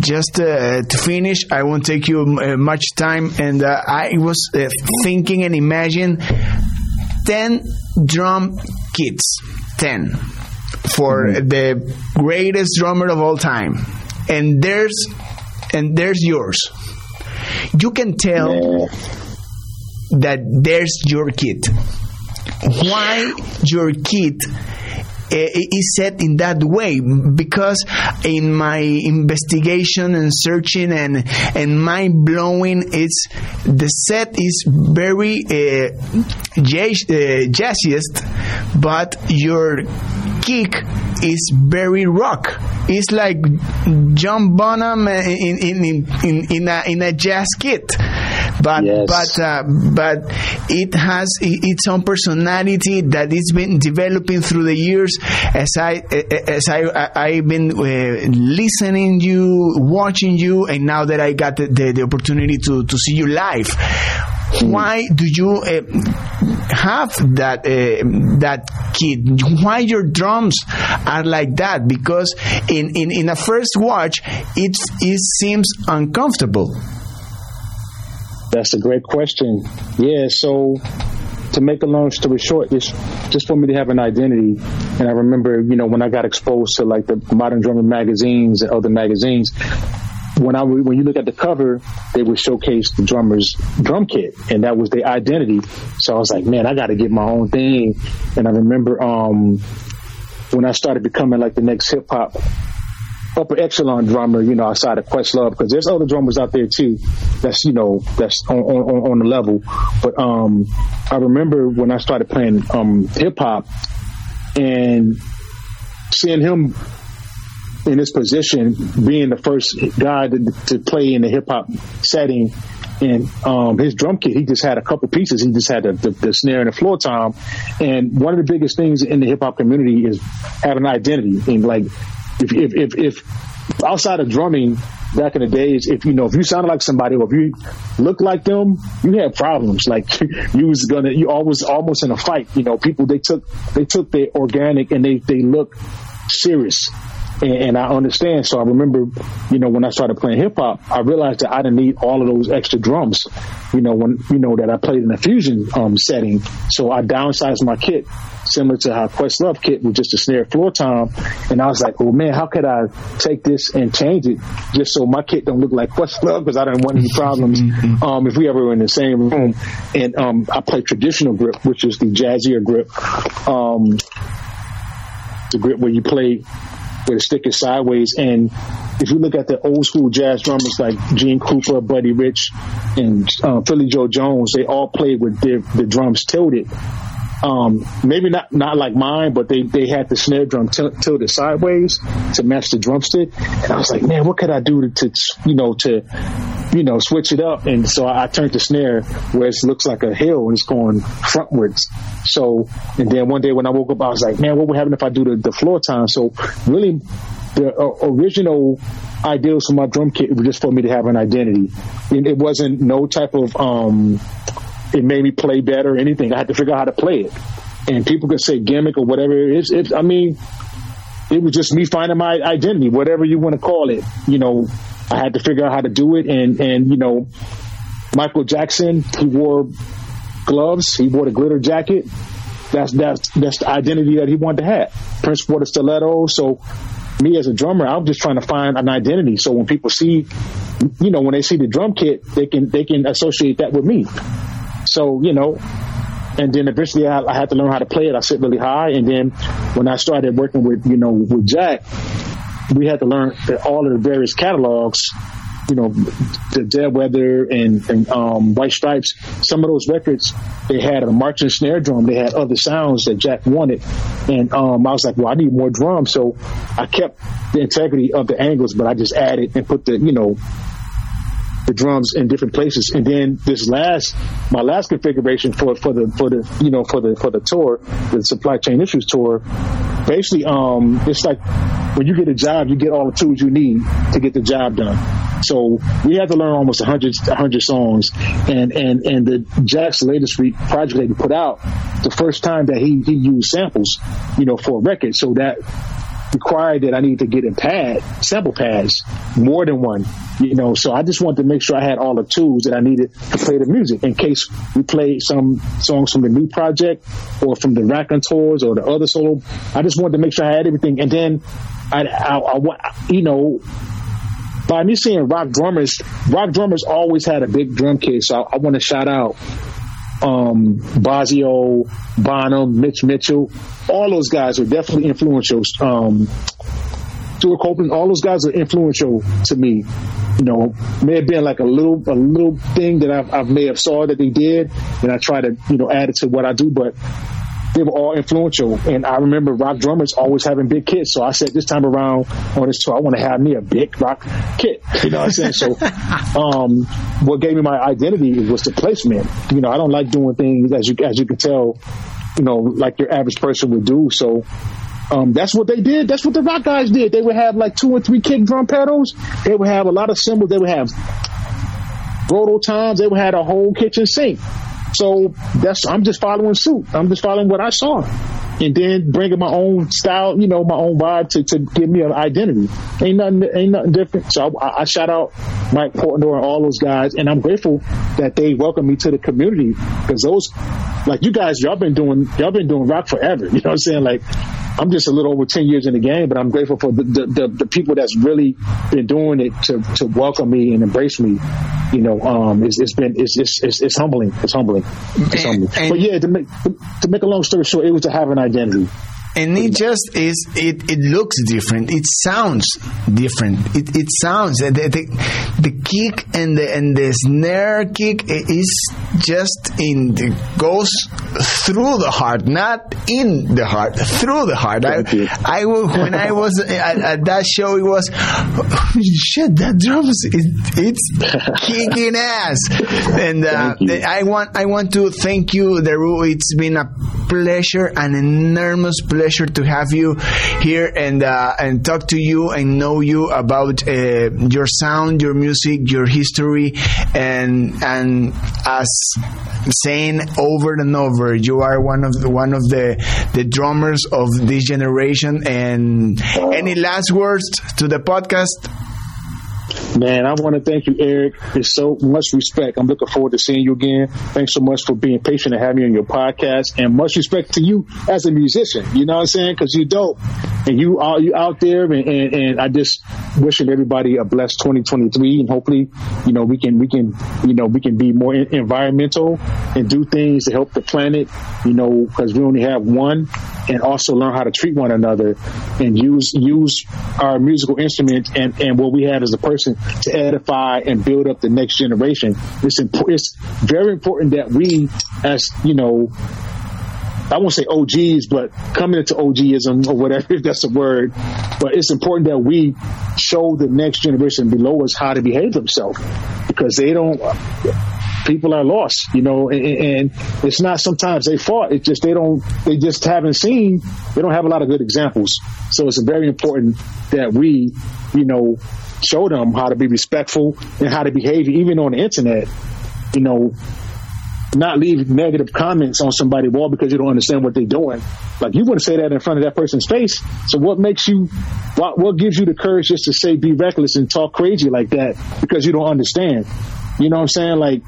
just uh, to finish, I won't take you uh, much time. And uh, I was uh, thinking and imagine 10 drum kits. 10 for mm-hmm. the greatest drummer of all time. And there's and there's yours. You can tell yeah. that there's your kit. Why your kit Eh, is set in that way because in my investigation and searching and and mind blowing it's the set is very uh, but your kick is very rock. It's like John Bonham in in in in, in a, in a jazz kit but yes. but uh, but it has its own personality that it's been developing through the years as I as I I've been uh, listening you, watching you, and now that I got the, the, the opportunity to to see you live why do you uh, have that uh, that kit? Why your drums are like that? Because in, in, in a first watch, it, it seems uncomfortable. That's a great question. Yeah, so to make a long story short, it's just for me to have an identity. And I remember, you know, when I got exposed to like the modern drummer magazines and other magazines, when I when you look at the cover, they would showcase the drummer's drum kit, and that was their identity. So I was like, man, I got to get my own thing. And I remember um, when I started becoming like the next hip hop upper echelon drummer, you know, outside of Questlove, because there's other drummers out there too. That's you know that's on on, on the level. But um, I remember when I started playing um, hip hop and seeing him in this position, being the first guy to, to play in the hip hop setting. And um, his drum kit, he just had a couple pieces. He just had the, the, the snare and the floor tom. And one of the biggest things in the hip hop community is having an identity. And like, if, if, if, if outside of drumming, back in the days, if you know, if you sounded like somebody or if you looked like them, you had problems. Like you was gonna, you always almost in a fight. You know, people they took they took their organic and they they look serious and, and I understand. So I remember, you know, when I started playing hip hop, I realized that I didn't need all of those extra drums. You know, when you know that I played in a fusion um, setting, so I downsized my kit similar to how Questlove kit with just a snare floor tom. And I was like, oh man, how could I take this and change it just so my kit don't look like Questlove because I didn't want any problems mm-hmm. um, if we ever were in the same room. And um, I play traditional grip, which is the jazzier grip. Um, the grip where you play where the stick is sideways. And if you look at the old school jazz drummers like Gene Krupa, Buddy Rich, and uh, Philly Joe Jones, they all played with their, the drums tilted. Um, maybe not not like mine, but they, they had the snare drum t- tilted sideways to match the drumstick. And I was like, man, what could I do to, to you know to you know switch it up? And so I, I turned the snare where it looks like a hill and it's going frontwards. So and then one day when I woke up, I was like, man, what would happen if I do the, the floor tom? So really, the uh, original ideals for my drum kit was just for me to have an identity. It wasn't no type of um it made me play better or anything. I had to figure out how to play it. And people could say gimmick or whatever it is. It, I mean, it was just me finding my identity, whatever you want to call it. You know, I had to figure out how to do it. And, and, you know, Michael Jackson, he wore gloves. He wore the glitter jacket. That's, that's, that's the identity that he wanted to have. Prince wore the stiletto. So me as a drummer, I'm just trying to find an identity. So when people see, you know, when they see the drum kit, they can, they can associate that with me. So, you know, and then eventually I, I, had to learn how to play it. I sit really high. And then when I started working with, you know, with Jack, we had to learn all of the various catalogs, you know, the Dead Weather and, and um, White Stripes. Some of those records, they had a marching snare drum. They had other sounds that Jack wanted. And um, I was like, well, I need more drums. So I kept the integrity of the angles, but I just added and put the, you know, the drums in different places. And then this last, my last configuration for for the for the you know for the for the tour, the supply chain issues tour, basically, um, it's like when you get a job, you get all the tools you need to get the job done. So we had to learn almost 100, 100 songs, and and and the Jack's latest project that he put out, the first time that he he used samples, you know, for a record. So that required that I need to get a pad, sample pads, more than one, you know. So I just wanted to make sure I had all the tools that I needed to play the music in case we played some songs from the new project or from the Raconteurs or the other solo. I just wanted to make sure I had everything. And then I, I, I you know, by me seeing rock drummers, rock drummers always had a big drum kit. So I, I want to shout out um, Bozzio, Bonham, Mitch Mitchell, all those guys are definitely influential. Um, Stewart Copeland, all those guys are influential to me. You know, may have been like a little a little thing that I, I may have saw that they did, and I try to you know add it to what I do. But they were all influential. And I remember rock drummers always having big kits. So I said this time around on this tour, I want to have me a big rock kit. You know what I'm saying? so um, what gave me my identity was the placement. You know, I don't like doing things as you as you can tell, you know, like your average person would do. So um, that's what they did. That's what the rock guys did. They would have like two or three kick drum pedals. They would have a lot of cymbals. They would have, Roto Toms, they would had a whole kitchen sink. So that's I'm just following suit. I'm just following what I saw and then bringing my own style, you know, my own vibe to, to give me an identity. Ain't nothing, ain't nothing different. So I, I shout out Mike Portnoy and all those guys, and I'm grateful that they welcome me to the community because those, like you guys, y'all been doing, y'all been doing rock forever. You know what I'm saying? Like I'm just a little over 10 years in the game, but I'm grateful for the, the, the, the people that's really been doing it to, to welcome me and embrace me. You know, um, it's, it's been, it's, it's, it's, it's humbling. It's humbling. It's humbling. And, but yeah, to make, to make a long story short, it was to have an identity and it just is it it looks different. It sounds different. It, it sounds the, the, the kick and the and the snare kick is just in the goes through the heart not in the heart through the heart. I, I when I was at, at, that show it was oh, shit that drums it, it's kicking ass. And uh, I want I want to thank you Daru. It's been a pleasure an enormous pleasure pleasure to have you here and uh, and talk to you and know you about uh, your sound, your music, your history, and and as saying over and over, you are one of the, one of the the drummers of this generation. And any last words to the podcast? Man, I want to thank you, Eric. It's so much respect. I'm looking forward to seeing you again. Thanks so much for being patient and having me on your podcast, and much respect to you as a musician. You know what I'm saying? Because you're dope, and you are you out there, and, and, and I just wishing everybody a blessed 2023, and hopefully, you know, we can we can you know we can be more environmental and do things to help the planet. You know, because we only have one, and also learn how to treat one another, and use use our musical instrument and and what we have as a person to edify and build up the next generation. It's imp- it's very important that we, as you know, I won't say OGs, but coming into OGism or whatever, if that's a word, but it's important that we show the next generation below us how to behave themselves because they don't, people are lost, you know, and, and it's not sometimes they fought. It's just they don't, they just haven't seen, they don't have a lot of good examples. So it's very important that we, you know, show them how to be respectful and how to behave, even on the internet. You know, not leave negative comments on somebody's wall because you don't understand what they're doing. Like you wouldn't say that in front of that person's face. So what makes you, what, what gives you the courage just to say be reckless and talk crazy like that because you don't understand? You know what I'm saying? Like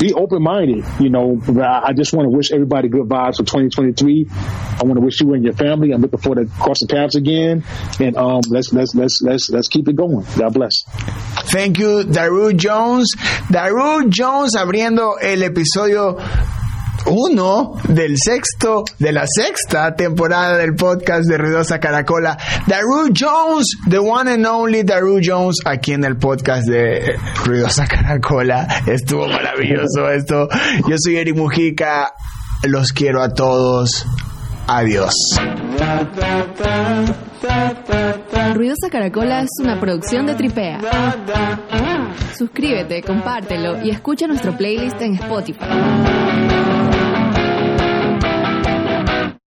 be open minded. You know, I just want to wish everybody good vibes for 2023. I want to wish you and your family. I'm looking forward to crossing paths again, and um, let's let's let's let's let's keep it going. God bless. Thank you, Daru Jones. Daru Jones abriendo el episodio uno del sexto, de la sexta temporada del podcast de Ruidosa Caracola. Daru Jones, the one and only Daru Jones, aquí en el podcast de Ruidosa Caracola. Estuvo maravilloso esto. Yo soy Eric Mujica. Los quiero a todos. Adiós. Ruidosa Caracola es una producción de Tripea. Suscríbete, compártelo y escucha nuestro playlist en Spotify.